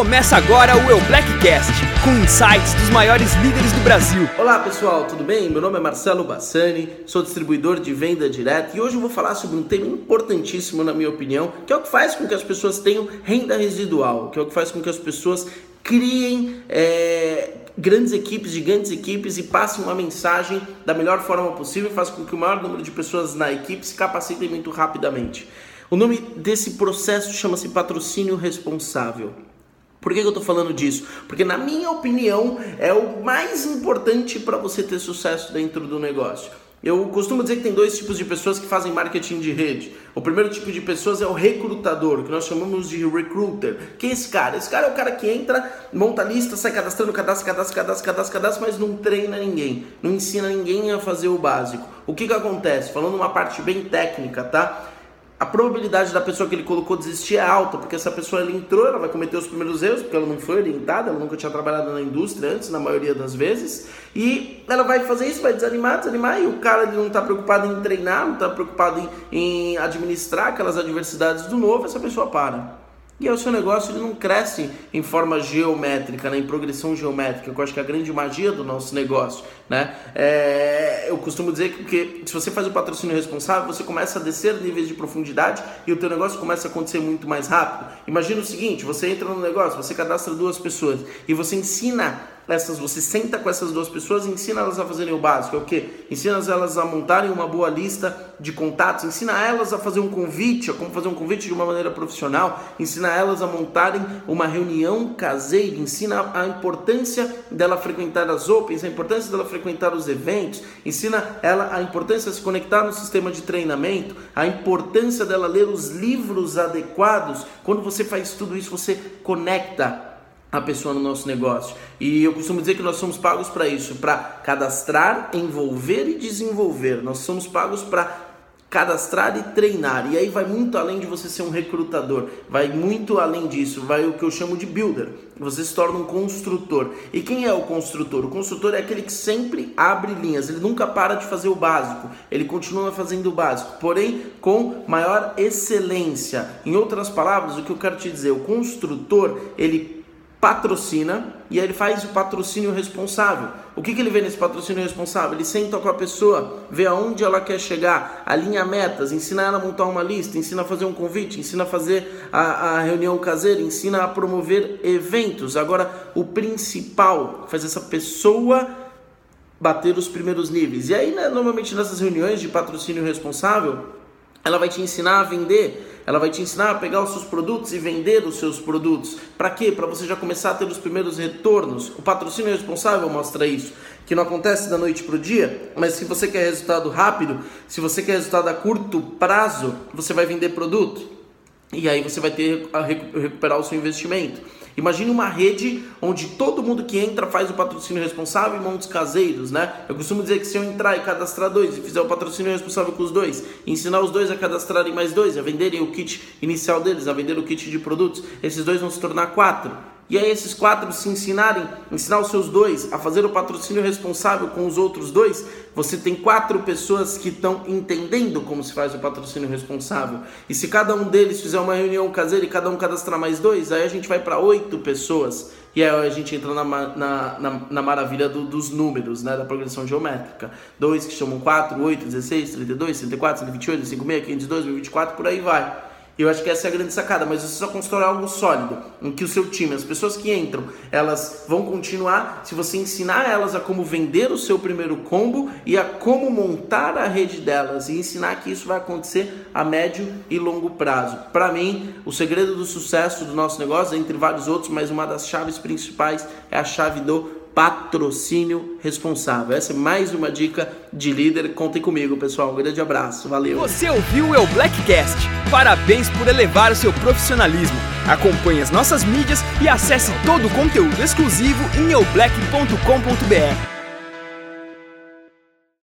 Começa agora o Eu Blackcast, com insights dos maiores líderes do Brasil. Olá pessoal, tudo bem? Meu nome é Marcelo Bassani, sou distribuidor de venda direta e hoje eu vou falar sobre um tema importantíssimo na minha opinião, que é o que faz com que as pessoas tenham renda residual, que é o que faz com que as pessoas criem é, grandes equipes, gigantes equipes e passem uma mensagem da melhor forma possível e façam com que o maior número de pessoas na equipe se capacitem muito rapidamente. O nome desse processo chama-se patrocínio responsável. Por que, eu estou falando disso? Porque, na minha opinião, é o mais importante para você ter sucesso dentro do negócio. Eu costumo dizer que tem dois tipos de pessoas que fazem marketing de rede. O primeiro tipo de pessoas é o recrutador, que nós chamamos de recruiter. Quem é esse cara? Esse cara é o cara que entra, monta a lista, sai cadastrando, cadastra, cadastra, cadastra, cadastra, cadastra, mas não treina ninguém, não ensina ninguém a fazer o básico. O que, que acontece? Falando uma parte bem técnica, tá? A probabilidade da pessoa que ele colocou desistir é alta, porque essa pessoa ela entrou, ela vai cometer os primeiros erros, porque ela não foi orientada, ela nunca tinha trabalhado na indústria antes, na maioria das vezes, e ela vai fazer isso, vai desanimar, desanimar, e o cara ele não está preocupado em treinar, não está preocupado em, em administrar aquelas adversidades do novo, essa pessoa para. E aí o seu negócio ele não cresce em forma geométrica, né, em progressão geométrica, que eu acho que é a grande magia do nosso negócio. Né? É, eu costumo dizer que porque, se você faz o patrocínio responsável, você começa a descer níveis de profundidade e o teu negócio começa a acontecer muito mais rápido. Imagina o seguinte, você entra no negócio, você cadastra duas pessoas e você ensina essas, você senta com essas duas pessoas e ensina elas a fazerem o básico. É o que? Ensina elas a montarem uma boa lista de contatos, ensina elas a fazer um convite, a como fazer um convite de uma maneira profissional, ensina elas a montarem uma reunião caseira, ensina a importância dela frequentar as opens, a importância dela frequentar os eventos, ensina ela a importância de se conectar no sistema de treinamento, a importância dela ler os livros adequados. Quando você faz tudo isso, você conecta a pessoa no nosso negócio. E eu costumo dizer que nós somos pagos para isso, para cadastrar, envolver e desenvolver. Nós somos pagos para cadastrar e treinar. E aí vai muito além de você ser um recrutador, vai muito além disso, vai o que eu chamo de builder. Você se torna um construtor. E quem é o construtor? O construtor é aquele que sempre abre linhas, ele nunca para de fazer o básico, ele continua fazendo o básico, porém com maior excelência. Em outras palavras, o que eu quero te dizer, o construtor, ele patrocina e aí ele faz o patrocínio responsável. O que, que ele vê nesse patrocínio responsável? Ele senta com a pessoa, vê aonde ela quer chegar, alinha metas, ensina ela a montar uma lista, ensina a fazer um convite, ensina a fazer a, a reunião caseira, ensina a promover eventos. Agora, o principal faz essa pessoa bater os primeiros níveis. E aí, né, normalmente nessas reuniões de patrocínio responsável, ela vai te ensinar a vender ela vai te ensinar a pegar os seus produtos e vender os seus produtos. Para quê? Para você já começar a ter os primeiros retornos. O patrocínio responsável mostra isso, que não acontece da noite para o dia, mas se você quer resultado rápido, se você quer resultado a curto prazo, você vai vender produto. E aí você vai ter a recuperar o seu investimento. Imagine uma rede onde todo mundo que entra faz o patrocínio responsável e montes caseiros, né? Eu costumo dizer que se eu entrar e cadastrar dois e fizer o patrocínio responsável com os dois, ensinar os dois a cadastrarem mais dois, a venderem o kit inicial deles, a vender o kit de produtos, esses dois vão se tornar quatro. E aí esses quatro se ensinarem, ensinar os seus dois a fazer o patrocínio responsável com os outros dois, você tem quatro pessoas que estão entendendo como se faz o patrocínio responsável. E se cada um deles fizer uma reunião caseira e cada um cadastrar mais dois, aí a gente vai para oito pessoas. E aí a gente entra na, na, na, na maravilha do, dos números, né, da progressão geométrica. Dois que chamam 4, 8, 16, 32, 34, 128, 56, 502, 1024, por aí vai. Eu acho que essa é a grande sacada, mas você só constrói algo sólido, em que o seu time, as pessoas que entram, elas vão continuar se você ensinar elas a como vender o seu primeiro combo e a como montar a rede delas e ensinar que isso vai acontecer a médio e longo prazo. Para mim, o segredo do sucesso do nosso negócio, entre vários outros, mas uma das chaves principais é a chave do patrocínio responsável. Essa é mais uma dica de líder. Contem comigo, pessoal. Um grande abraço. Valeu. Você ouviu o Blackcast? Parabéns por elevar o seu profissionalismo. Acompanhe as nossas mídias e acesse todo o conteúdo exclusivo em eublack.com.br.